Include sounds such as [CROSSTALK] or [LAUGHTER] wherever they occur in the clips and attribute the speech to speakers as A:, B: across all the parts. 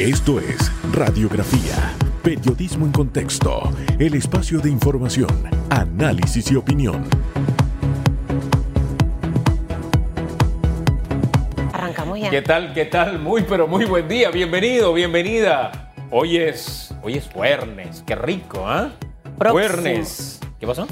A: Esto es Radiografía, Periodismo en Contexto, el espacio de información, análisis y opinión.
B: Arrancamos ya.
C: ¿Qué tal? ¿Qué tal? Muy, pero muy buen día. Bienvenido, bienvenida. Hoy es, hoy es viernes. Qué rico, ¿ah? Viernes. ¿Qué pasó?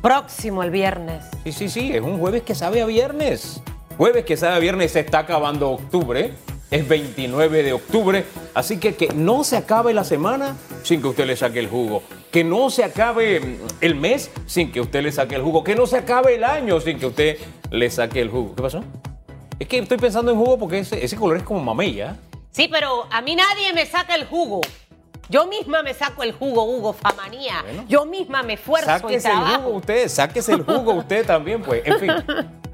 B: Próximo el viernes.
C: Sí, sí, sí. Es un jueves que sabe a viernes. Jueves que sabe a viernes. Se está acabando octubre. Es 29 de octubre. Así que que no se acabe la semana sin que usted le saque el jugo. Que no se acabe mm, el mes sin que usted le saque el jugo. Que no se acabe el año sin que usted le saque el jugo. ¿Qué pasó? Es que estoy pensando en jugo porque ese, ese color es como mamella.
B: Sí, pero a mí nadie me saca el jugo. Yo misma me saco el jugo, Hugo, famanía.
C: Bueno.
B: Yo misma me esfuerzo y
C: Sáquese el
B: trabajo.
C: jugo usted, sáquese el jugo [LAUGHS] usted también, pues. En fin,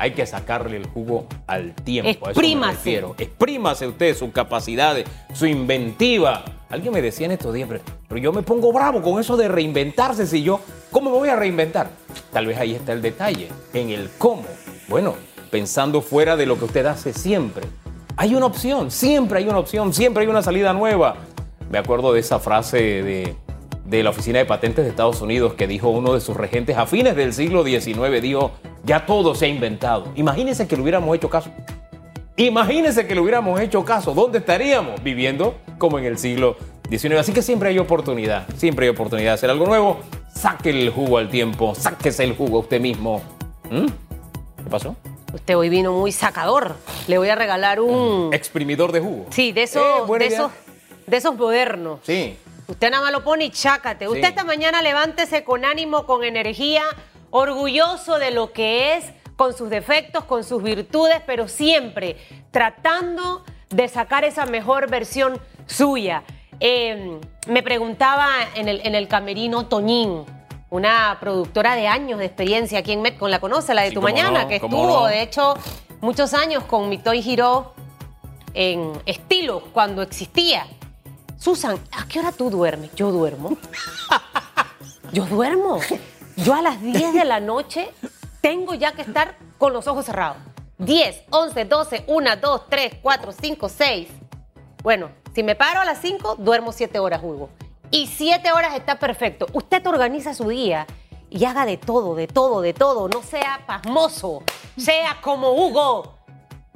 C: hay que sacarle el jugo al tiempo.
B: Exprímase.
C: Exprímase usted sus capacidades, su inventiva. Alguien me decía en estos días, pero, pero yo me pongo bravo con eso de reinventarse. Si yo, ¿cómo me voy a reinventar? Tal vez ahí está el detalle, en el cómo. Bueno, pensando fuera de lo que usted hace siempre. Hay una opción, siempre hay una opción, siempre hay una salida nueva. Me acuerdo de esa frase de, de la Oficina de Patentes de Estados Unidos que dijo uno de sus regentes a fines del siglo XIX, dijo, ya todo se ha inventado. Imagínense que le hubiéramos hecho caso. Imagínense que le hubiéramos hecho caso. ¿Dónde estaríamos? Viviendo como en el siglo XIX. Así que siempre hay oportunidad, siempre hay oportunidad de hacer algo nuevo. Sáquele el jugo al tiempo, sáquese el jugo a usted mismo. ¿Mm? ¿Qué pasó?
B: Usted hoy vino muy sacador. Le voy a regalar un.
C: Exprimidor de jugo.
B: Sí, de esos,
C: Eh, buena
B: de esos, de esos modernos.
C: Sí.
B: Usted nada más lo pone y chácate. Usted
C: Sí.
B: esta mañana levántese con ánimo, con energía, orgulloso de lo que es, con sus defectos, con sus virtudes, pero siempre tratando de sacar esa mejor versión suya. Eh, me preguntaba en el, en el camerino Toñín, una productora de años de experiencia aquí en Metcon, la conoce, la de
C: Sí,
B: Tu Mañana,
C: no,
B: que estuvo,
C: no.
B: de hecho, muchos años con Mitoy Giró en estilo, cuando existía. Susan, ¿a qué hora tú duermes? Yo duermo. [LAUGHS] Yo duermo. Yo a las 10 de la noche tengo ya que estar con los ojos cerrados. 10, 11, 12, 1, 2, 3, 4, 5, 6. Bueno, si me paro a las 5, duermo 7 horas, Hugo. Y 7 horas está perfecto. Usted organiza su día y haga de todo, de todo, de todo. No sea pasmoso. Sea como Hugo,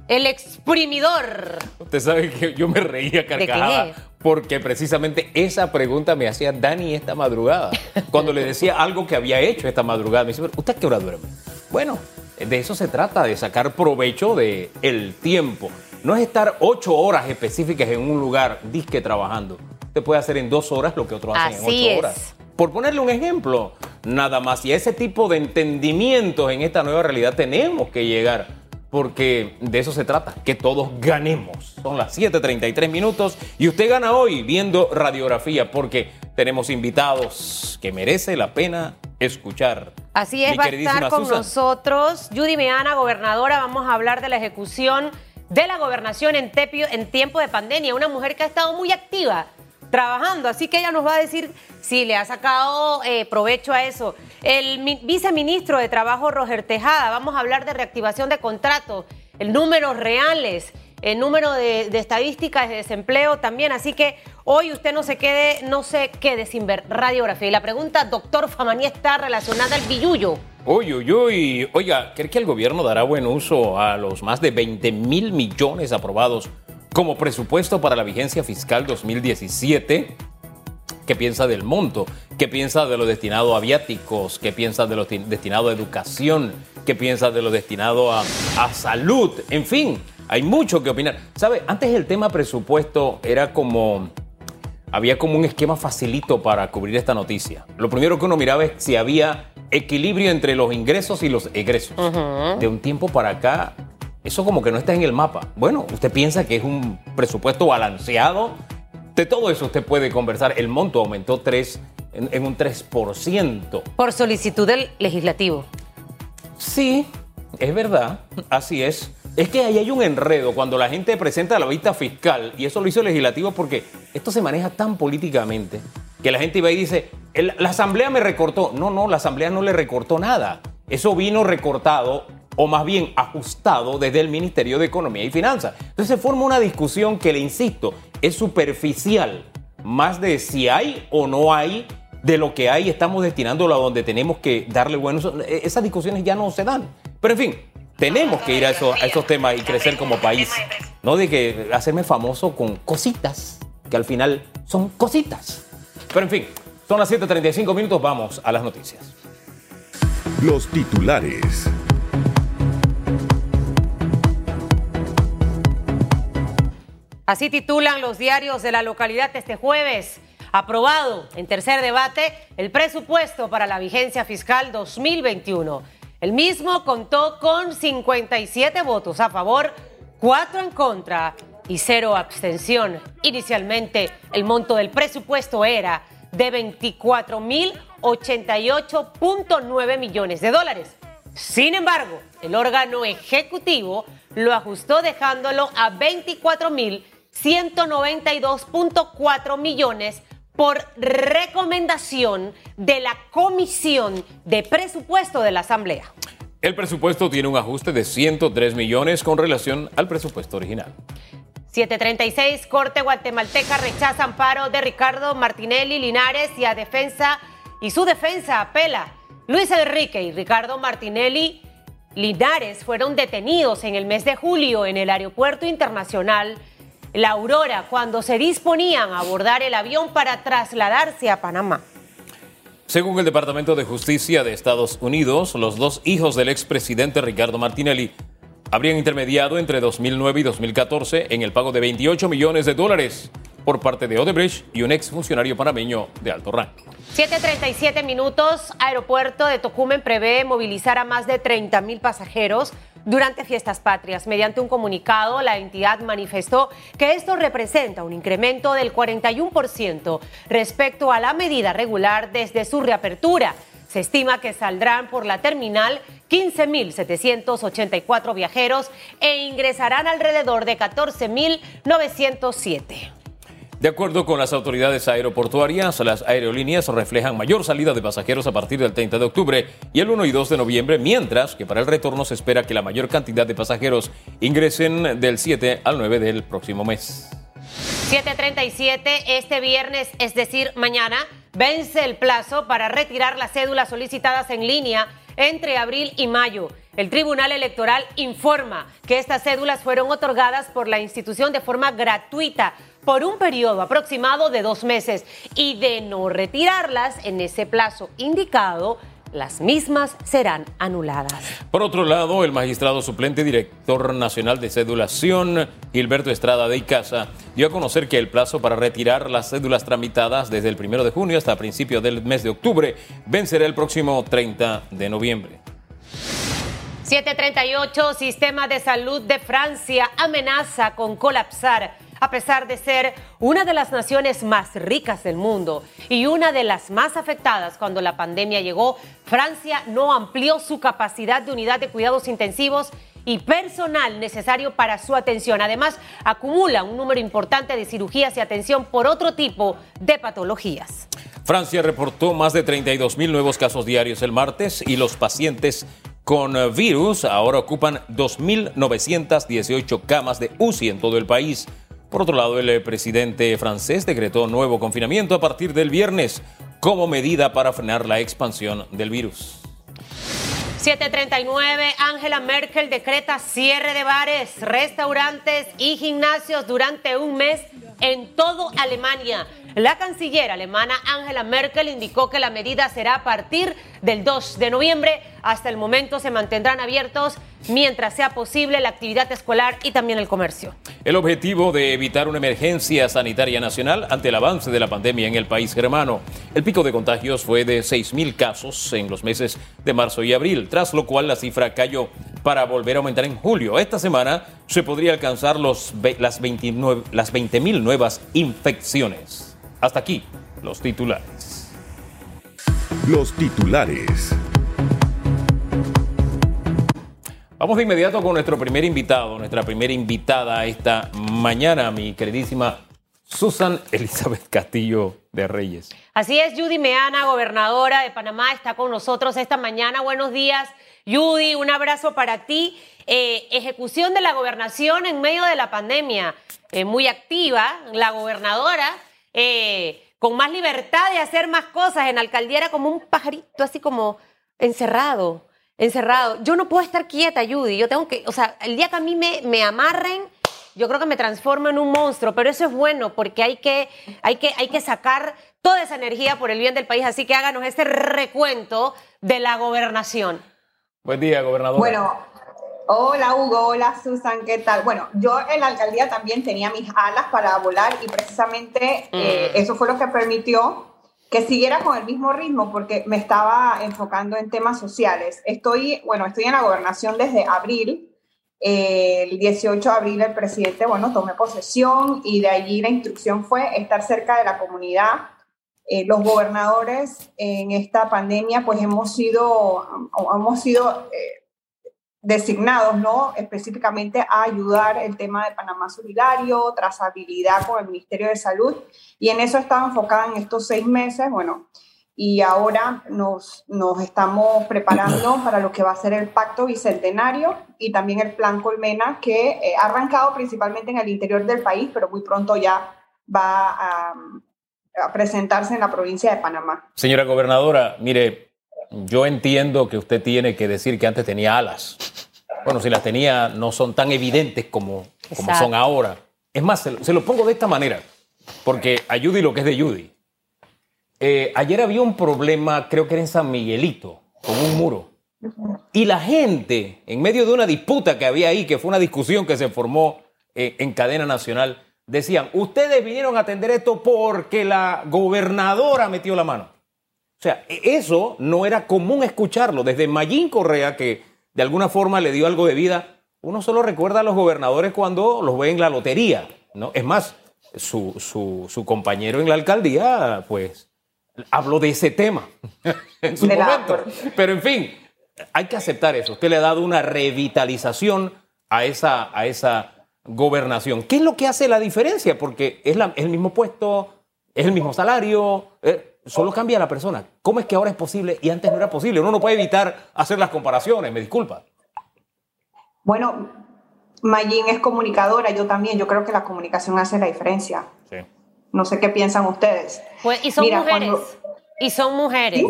B: el exprimidor.
C: Usted sabe que yo me reía carcajada
B: qué?
C: Porque precisamente esa pregunta me hacía Dani esta madrugada. Cuando le decía algo que había hecho esta madrugada, me dice, "¿Pero ¿usted qué hora duerme? Bueno, de eso se trata, de sacar provecho del el tiempo. No es estar ocho horas específicas en un lugar disque trabajando. Usted puede hacer en dos horas lo que otros hacen en ocho
B: es.
C: horas. Por ponerle un ejemplo, nada más. Y a ese tipo de entendimientos en esta nueva realidad tenemos que llegar, porque de eso se trata, que todos ganemos. Son las 7:33 minutos y usted gana hoy viendo radiografía, porque tenemos invitados que merece la pena escuchar.
B: Así es,
C: Mi
B: va a estar con
C: Susan.
B: nosotros Judy Meana, gobernadora. Vamos a hablar de la ejecución de la gobernación en, tepio- en tiempo de pandemia. Una mujer que ha estado muy activa trabajando, así que ella nos va a decir si le ha sacado eh, provecho a eso. El mi- viceministro de Trabajo, Roger Tejada, vamos a hablar de reactivación de contratos, el números reales, el número de, estadísticas de desempleo también. Así que hoy usted no se quede, no se quede sin ver radiografía. Y la pregunta, doctor Famaní, está relacionada al billuyo.
C: Uy, uy, uy. Oiga, ¿cree que el gobierno dará buen uso a los más de 20 mil millones aprobados como presupuesto para la vigencia fiscal 2017? ¿Qué piensa del monto? ¿Qué piensa de lo destinado a viáticos? ¿Qué piensa de lo ti- destinado a educación? ¿Qué piensa de lo destinado a, a salud? En fin, hay mucho que opinar. ¿Sabe? Antes el tema presupuesto era como había como un esquema facilito para cubrir esta noticia. Lo primero que uno miraba es si había equilibrio entre los ingresos y los egresos. De un tiempo para acá, eso como que no está en el mapa. Bueno, usted piensa que es un presupuesto balanceado. De todo eso usted puede conversar. El monto aumentó 3, en, en un 3%.
B: Por solicitud del legislativo.
C: Sí, es verdad, así es. Es que ahí hay un enredo cuando la gente presenta la vista fiscal, y eso lo hizo el legislativo porque esto se maneja tan políticamente que la gente va y dice, "El- la asamblea me recortó. No, no, la asamblea no le recortó nada. Eso vino recortado o más bien ajustado desde el Ministerio de Economía y Finanzas. Entonces se forma una discusión que, le insisto, es superficial, más de si hay o no hay, de lo que hay estamos destinándolo a donde tenemos que darle buenos... Esas discusiones ya no se dan. Pero en fin, tenemos que ir a, eso, a esos temas y crecer como país. No de que hacerme famoso con cositas, que al final son cositas. Pero en fin, son las 7.35 minutos, vamos a las noticias.
A: Los titulares.
B: Así titulan los diarios de la localidad este jueves. Aprobado en tercer debate el presupuesto para la vigencia fiscal 2021. El mismo contó con 57 votos a favor, 4 en contra y 0 abstención. Inicialmente, el monto del presupuesto era de 24.088.9 millones de dólares. Sin embargo, el órgano ejecutivo lo ajustó dejándolo a 24.192.4 millones por recomendación de la Comisión de Presupuesto de la Asamblea.
C: El presupuesto tiene un ajuste de 103 millones con relación al presupuesto original.
B: 736, Corte Guatemalteca rechaza amparo de Ricardo Martinelli Linares y a defensa y su defensa apela. Luis Enrique y Ricardo Martinelli Linares fueron detenidos en el mes de julio en el Aeropuerto Internacional La Aurora cuando se disponían a abordar el avión para trasladarse a Panamá.
C: Según el Departamento de Justicia de Estados Unidos, los dos hijos del expresidente Ricardo Martinelli habrían intermediado entre 2009 y 2014 en el pago de 28 millones de dólares por parte de Odebrecht y un exfuncionario panameño de alto rango.
B: 7.37 minutos, aeropuerto de Tocumen prevé movilizar a más de 30 mil pasajeros durante fiestas patrias. Mediante un comunicado, la entidad manifestó que esto representa un incremento del 41% respecto a la medida regular desde su reapertura. Se estima que saldrán por la terminal 15.784 viajeros e ingresarán alrededor de 14.907.
C: De acuerdo con las autoridades aeroportuarias, las aerolíneas reflejan mayor salida de pasajeros a partir del 30 de octubre y el 1 y 2 de noviembre, mientras que para el retorno se espera que la mayor cantidad de pasajeros ingresen del 7 al 9 del próximo mes.
B: 737 este viernes, es decir, mañana, vence el plazo para retirar las cédulas solicitadas en línea entre abril y mayo. El Tribunal Electoral informa que estas cédulas fueron otorgadas por la institución de forma gratuita por un periodo aproximado de dos meses y de no retirarlas en ese plazo indicado, las mismas serán anuladas.
C: Por otro lado, el magistrado suplente director nacional de cédulación, Gilberto Estrada de Icaza, dio a conocer que el plazo para retirar las cédulas tramitadas desde el primero de junio hasta principios del mes de octubre vencerá el próximo 30 de noviembre.
B: 738, Sistema de Salud de Francia amenaza con colapsar a pesar de ser una de las naciones más ricas del mundo y una de las más afectadas cuando la pandemia llegó, Francia no amplió su capacidad de unidad de cuidados intensivos y personal necesario para su atención. Además, acumula un número importante de cirugías y atención por otro tipo de patologías.
C: Francia reportó más de 32 mil nuevos casos diarios el martes y los pacientes con virus ahora ocupan 2.918 camas de UCI en todo el país. Por otro lado, el presidente francés decretó nuevo confinamiento a partir del viernes como medida para frenar la expansión del virus.
B: 739, Angela Merkel decreta cierre de bares, restaurantes y gimnasios durante un mes en todo Alemania. La canciller alemana Angela Merkel indicó que la medida será a partir del 2 de noviembre. Hasta el momento se mantendrán abiertos mientras sea posible la actividad escolar y también el comercio.
C: El objetivo de evitar una emergencia sanitaria nacional ante el avance de la pandemia en el país germano. El pico de contagios fue de 6.000 casos en los meses de marzo y abril, tras lo cual la cifra cayó para volver a aumentar en julio. Esta semana se podría alcanzar los, las 20.000 nuevas infecciones. Hasta aquí los titulares.
A: Los titulares.
C: Vamos de inmediato con nuestro primer invitado, nuestra primera invitada esta mañana, mi queridísima Susan Elizabeth Castillo de Reyes.
B: Así es, Judy Meana, gobernadora de Panamá, está con nosotros esta mañana. Buenos días, Judy, un abrazo para ti. Eh, ejecución de la gobernación en medio de la pandemia, eh, muy activa, la gobernadora, eh, con más libertad de hacer más cosas. En alcaldía era como un pajarito, así como encerrado, encerrado. Yo no puedo estar quieta, Judy. Yo tengo que, o sea, el día que a mí me, me amarren, yo creo que me transformo en un monstruo, pero eso es bueno porque hay que, hay que, hay que sacar toda esa energía por el bien del país. Así que háganos este recuento de la gobernación.
C: Buen día, gobernador.
D: Bueno, hola Hugo, hola Susan, ¿qué tal? Bueno, yo en la alcaldía también tenía mis alas para volar y precisamente eh, mm. eso fue lo que permitió que siguiera con el mismo ritmo porque me estaba enfocando en temas sociales. Estoy, bueno, estoy en la gobernación desde abril. el 18 de abril el presidente, bueno, tomé posesión y de allí la instrucción fue estar cerca de la comunidad. Eh, los gobernadores en esta pandemia, pues hemos sido, hemos sido eh, designados, ¿no? Específicamente a ayudar el tema de Panamá Solidario, trazabilidad con el Ministerio de Salud, y en eso estaba enfocada en estos seis meses, bueno, y ahora nos, nos estamos preparando para lo que va a ser el Pacto Bicentenario y también el Plan Colmena, que eh, ha arrancado principalmente en el interior del país, pero muy pronto ya va a, a presentarse en la provincia de Panamá.
C: Señora gobernadora, mire, yo entiendo que usted tiene que decir que antes tenía alas bueno, si las tenía, no son tan evidentes como, como son ahora. Es más, se lo, pongo de esta manera, porque a Judy lo que es de Judy. Eh, ayer había un problema, creo que era en San Miguelito, con un muro. Y la gente, en medio de una disputa que había ahí, que fue una discusión que se formó eh, en cadena nacional, decían, ustedes vinieron a atender esto porque la gobernadora metió la mano. O sea, e-, eso no era común escucharlo. Desde Mayín Correa, que de alguna forma le dio algo de vida, uno solo recuerda a los gobernadores cuando los ve en la lotería, ¿no? Es más, su, compañero en la alcaldía, pues, habló de ese tema [LAUGHS] en su momento. Pero en fin, hay que aceptar eso. Usted le ha dado una revitalización a esa, a esa gobernación. ¿Qué es lo que hace la diferencia? Porque es, el mismo puesto, es el mismo salario, eh, Solo cambia la persona. ¿Cómo es que ahora es posible y antes no era posible? Uno no puede evitar hacer las comparaciones, me disculpa.
D: Bueno, Mayín es comunicadora, yo también. Yo creo que la comunicación hace la diferencia. Sí. No sé qué piensan ustedes.
B: Pues, y son mujeres. Y son mujeres.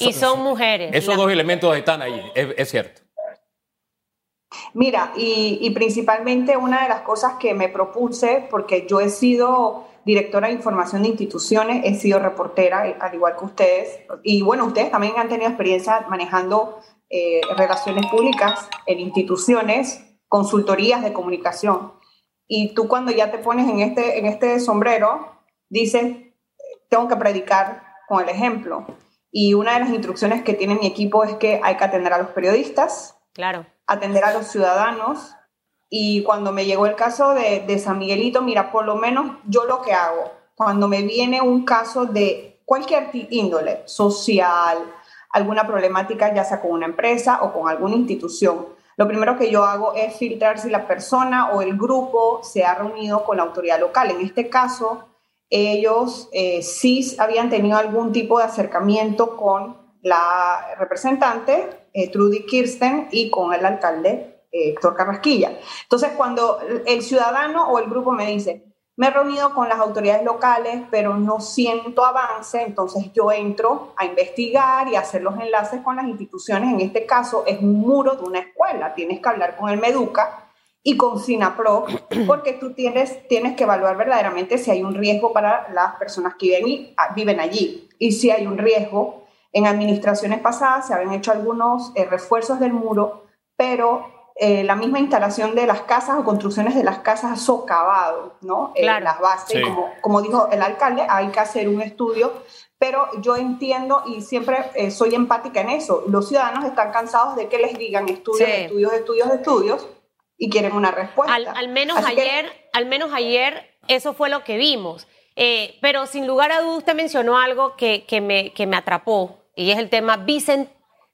B: Y son mujeres.
C: Esos dos elementos están ahí, es, cierto.
D: Mira, y, y, principalmente una de las cosas que me propuse, porque yo he sido directora de información de instituciones, he sido reportera, al igual que ustedes. Y bueno, ustedes también han tenido experiencia manejando eh, relaciones públicas en instituciones, consultorías de comunicación. Y tú cuando ya te pones en este, en este sombrero, dices, tengo que predicar con el ejemplo. Y una de las instrucciones que tiene mi equipo es que hay que atender a los periodistas,
B: claro.
D: atender a los ciudadanos, y cuando me llegó el caso de, de, San Miguelito, mira, por lo menos yo lo que hago, cuando me viene un caso de cualquier índole, social, alguna problemática, ya sea con una empresa o con alguna institución, lo primero que yo hago es filtrar si la persona o el grupo se ha reunido con la autoridad local. En este caso, ellos eh, sí habían tenido algún tipo de acercamiento con la representante, eh, Trudy Kirsten, y con el alcalde Héctor Carrasquilla. Entonces, cuando el ciudadano o el grupo me dice, me he reunido con las autoridades locales, pero no siento avance, entonces yo entro a investigar y hacer los enlaces con las instituciones. En este caso es un muro de una escuela, tienes que hablar con el Meduca y con SINAPRO, porque tú tienes, tienes que evaluar verdaderamente si hay un riesgo para las personas que viven, ah, allí y si hay un riesgo. En administraciones pasadas se habían hecho algunos eh, refuerzos del muro, pero eh, la misma instalación de las casas o construcciones de las casas ha socavado ¿no? Eh, las bases. Como, como, dijo el alcalde, hay que hacer un estudio, pero yo entiendo y siempre eh, soy empática en eso. Los ciudadanos están cansados de que les digan estudios, estudios, estudios, estudios y quieren una respuesta.
B: Al, menos ayer, al menos ayer eso fue lo que vimos. pero sin lugar a dudas usted mencionó algo que, que, me, que me atrapó y es el tema Vicent,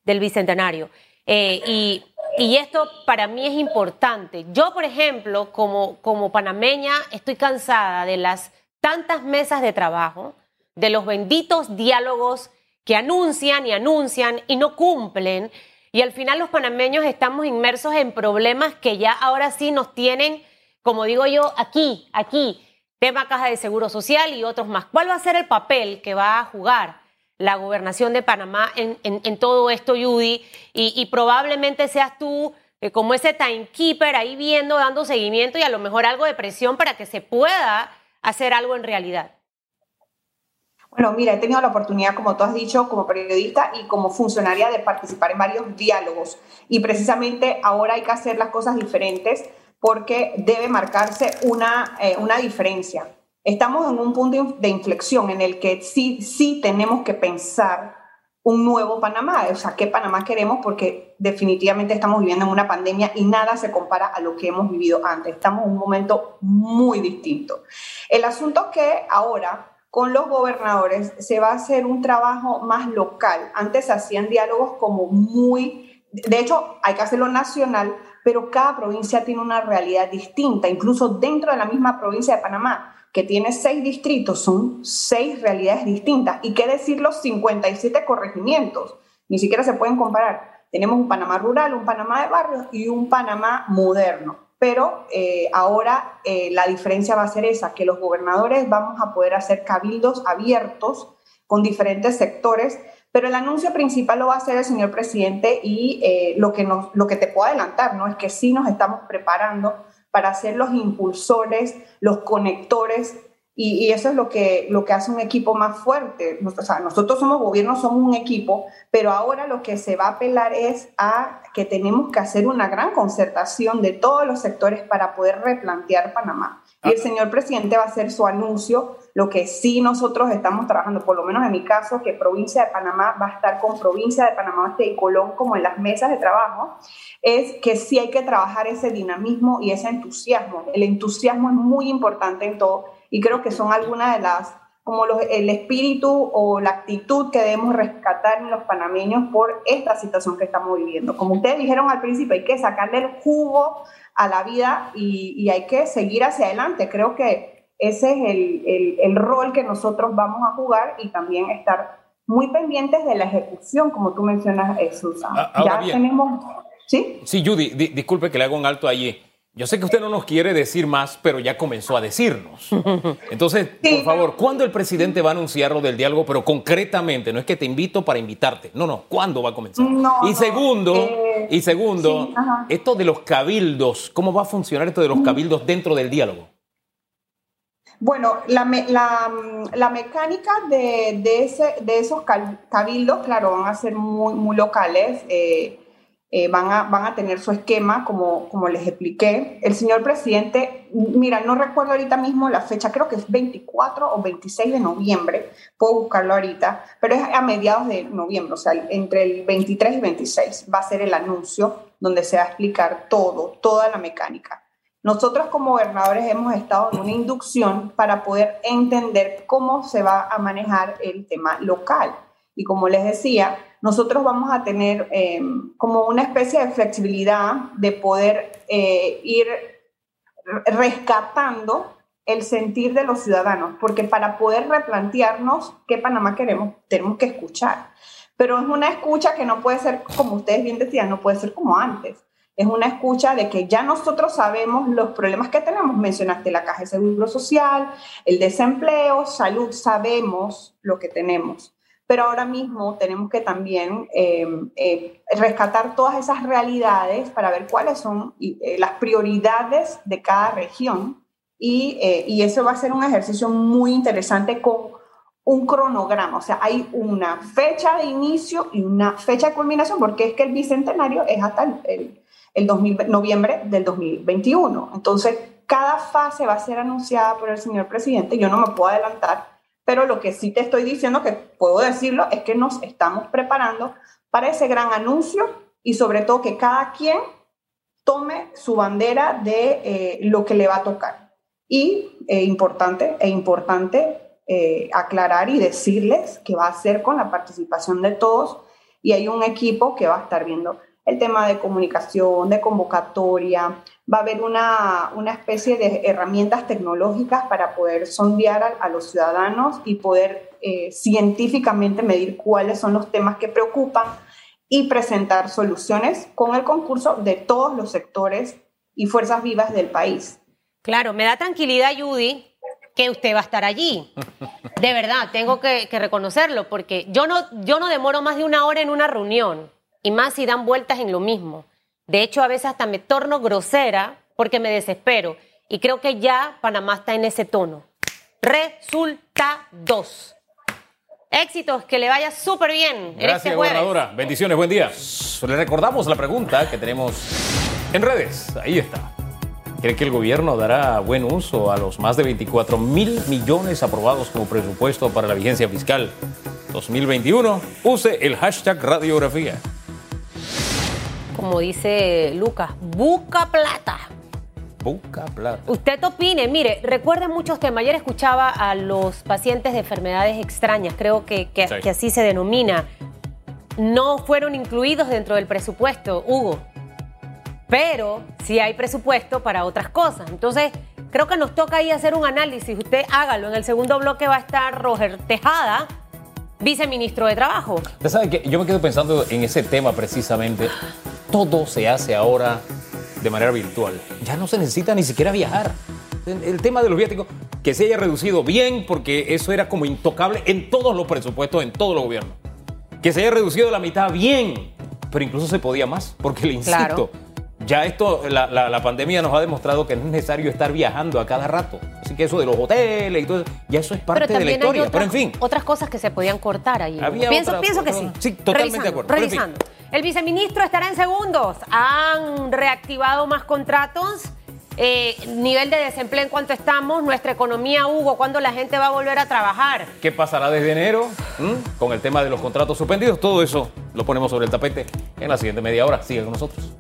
B: del Bicentenario. y y esto para mí es importante. Yo, por ejemplo, como, como panameña, estoy cansada de las tantas mesas de trabajo, de los benditos diálogos que anuncian y anuncian y no cumplen. Y al final los panameños estamos inmersos en problemas que ya ahora sí nos tienen, como digo yo, aquí, aquí, tema caja de seguro social y otros más. ¿Cuál va a ser el papel que va a jugar la gobernación de Panamá en, todo esto, Judy? Y, probablemente seas tú eh, como ese timekeeper ahí viendo, dando seguimiento y a lo mejor algo de presión para que se pueda hacer algo en realidad.
D: Bueno, mira, he tenido la oportunidad, como tú has dicho, como periodista y como funcionaria de participar en varios diálogos. Y precisamente ahora hay que hacer las cosas diferentes porque debe marcarse una, eh, una diferencia. Estamos en un punto de inflexión en el que sí, sí tenemos que pensar un nuevo Panamá, o sea, qué Panamá queremos porque definitivamente estamos viviendo en una pandemia y nada se compara a lo que hemos vivido antes. Estamos en un momento muy distinto. El asunto es que ahora con los gobernadores se va a hacer un trabajo más local. Antes se hacían diálogos como muy, de hecho hay que hacerlo nacional, pero cada provincia tiene una realidad distinta, incluso dentro de la misma provincia de Panamá, que tiene seis distritos, son seis realidades distintas. Y qué decir los 57 corregimientos, ni siquiera se pueden comparar. Tenemos un Panamá rural, un Panamá de barrios y un Panamá moderno pero eh, ahora eh, la diferencia va a ser esa, que los gobernadores vamos a poder hacer cabildos abiertos con diferentes sectores, pero el anuncio principal lo va a hacer el señor presidente y eh, lo, que nos, lo que te puedo adelantar, ¿no? Es que sí nos estamos preparando para ser los impulsores, los conectores y, eso es lo que, lo que hace un equipo más fuerte. O sea, nosotros somos gobierno, somos un equipo, pero ahora lo que se va a apelar es a que tenemos que hacer una gran concertación de todos los sectores para poder replantear Panamá. Y el ah. señor presidente va a hacer su anuncio, lo que sí nosotros estamos trabajando, por lo menos en mi caso, que provincia de Panamá va a estar con provincia de Panamá y Colón como en las mesas de trabajo, es que sí hay que trabajar ese dinamismo y ese entusiasmo. El entusiasmo es muy importante en todo y creo que son algunas de las, como los, el espíritu o la actitud que debemos rescatar en los panameños por esta situación que estamos viviendo. Como ustedes dijeron al principio, hay que sacarle el jugo a la vida y, y hay que seguir hacia adelante. Creo que ese es el, el, el rol que nosotros vamos a jugar y también estar muy pendientes de la ejecución, como tú mencionas, eh, Susan.
C: Ah, ya tenemos... ¿Sí? Sí, Judy, disculpe que le hago un alto allí. Yo sé que usted no nos quiere decir más, pero ya comenzó a decirnos. Entonces, por favor, ¿cuándo el presidente va a anunciar lo del diálogo? Pero concretamente, no es que te invito para invitarte. No, no, ¿cuándo va a comenzar? y segundo, eh, y segundo, esto de los cabildos, ¿cómo va a funcionar esto de los cabildos dentro del diálogo?
D: Bueno, la, mecánica de, ese, de, esos cabildos, claro, van a ser muy, muy locales. Eh, eh, van, a, van a tener su esquema, como, como les expliqué. El señor presidente, mira, no recuerdo ahorita mismo la fecha, creo que es 24 o 26 de noviembre, puedo buscarlo ahorita, pero es a mediados de noviembre, o sea, entre el 23 y 26 va a ser el anuncio donde se va a explicar todo, toda la mecánica. Nosotros como gobernadores hemos estado en una inducción para poder entender cómo se va a manejar el tema local. Y como les decía, nosotros vamos a tener em, como una especie de flexibilidad de poder eh, ir rescatando el sentir de los ciudadanos, porque para poder replantearnos qué Panamá queremos, tenemos que escuchar. Pero es una escucha que no puede ser, como ustedes bien decían, no puede ser como antes. Es una escucha de que ya nosotros sabemos los problemas que tenemos. Mencionaste la caja de seguro social, el desempleo, salud, sabemos lo que tenemos pero ahora mismo tenemos que también eh, eh, rescatar todas esas realidades para ver cuáles son eh, las prioridades de cada región. Y, y, eso va a ser un ejercicio muy interesante con un cronograma, o sea, hay una fecha de inicio y una fecha de culminación, porque es que el bicentenario es hasta el, el, noviembre del 2021. Entonces, cada fase va a ser anunciada por el señor presidente, yo no me puedo adelantar, pero lo que sí te estoy diciendo, que puedo decirlo, es que nos estamos preparando para ese gran anuncio y sobre todo que cada quien tome su bandera de eh, lo que le va a tocar. Y eh, importante, e importante eh, aclarar y decirles que va a ser con la participación de todos y hay un equipo que va a estar viendo el tema de comunicación, de convocatoria, va a haber una, una especie de herramientas tecnológicas para poder sondear a, los ciudadanos y poder eh, científicamente medir cuáles son los temas que preocupan y presentar soluciones con el concurso de todos los sectores y fuerzas vivas del país.
B: Claro, me da tranquilidad, Judy, que usted va a estar allí. De verdad, tengo que, que reconocerlo, porque yo no, yo no demoro más de una hora en una reunión, y más si dan vueltas en lo mismo. De hecho, a veces hasta me torno grosera porque me desespero. Y creo que ya Panamá está en ese tono. Resultados. Éxitos, que le vaya súper bien en
C: Gracias,
B: este jueves.
C: gobernadora. Bendiciones, buen día. Le recordamos la pregunta que tenemos en redes. Ahí está. ¿Cree que el gobierno dará buen uso a los más de 24 mil millones aprobados como presupuesto para la vigencia fiscal 2021? Use el hashtag radiografía.
B: Como dice Lucas, busca plata.
C: Busca plata.
B: Usted opine, mire, recuerde muchos temas. Ayer escuchaba a los pacientes de enfermedades extrañas, creo que, que-
C: Sí.
B: que así se denomina. No fueron incluidos dentro del presupuesto, Hugo. Pero sí hay presupuesto para otras cosas. Entonces, creo que nos toca ahí hacer un análisis. Usted hágalo. En el segundo bloque va a estar Roger Tejada, viceministro de Trabajo.
C: Usted sabe que yo me quedo pensando en ese tema precisamente. Todo se hace ahora de manera virtual. Ya no se necesita ni siquiera viajar. El, tema de los viáticos, que se haya reducido bien, porque eso era como intocable en todos los presupuestos, en todos los gobiernos. Que se haya reducido la mitad, bien. Pero incluso se podía más, porque le insisto,
B: Claro.
C: ya esto, la, la- la pandemia nos ha demostrado que no es necesario estar viajando a cada rato. Así que eso de los hoteles y todo eso, ya eso es parte de la historia.
B: otras,
C: pero en fin.
B: otras cosas que se podían cortar ahí.
C: Había
B: pienso,
C: otra-
B: pienso que sí.
C: sí, totalmente
B: Revisando,
C: de acuerdo.
B: Revisando. El viceministro estará en segundos. Han reactivado más contratos. Eh, nivel de desempleo en cuanto estamos, nuestra economía, Hugo, ¿cuándo la gente va a volver a trabajar?
C: ¿Qué pasará desde enero con el tema de los contratos suspendidos? Todo eso lo ponemos sobre el tapete en la siguiente media hora. Sigue con nosotros.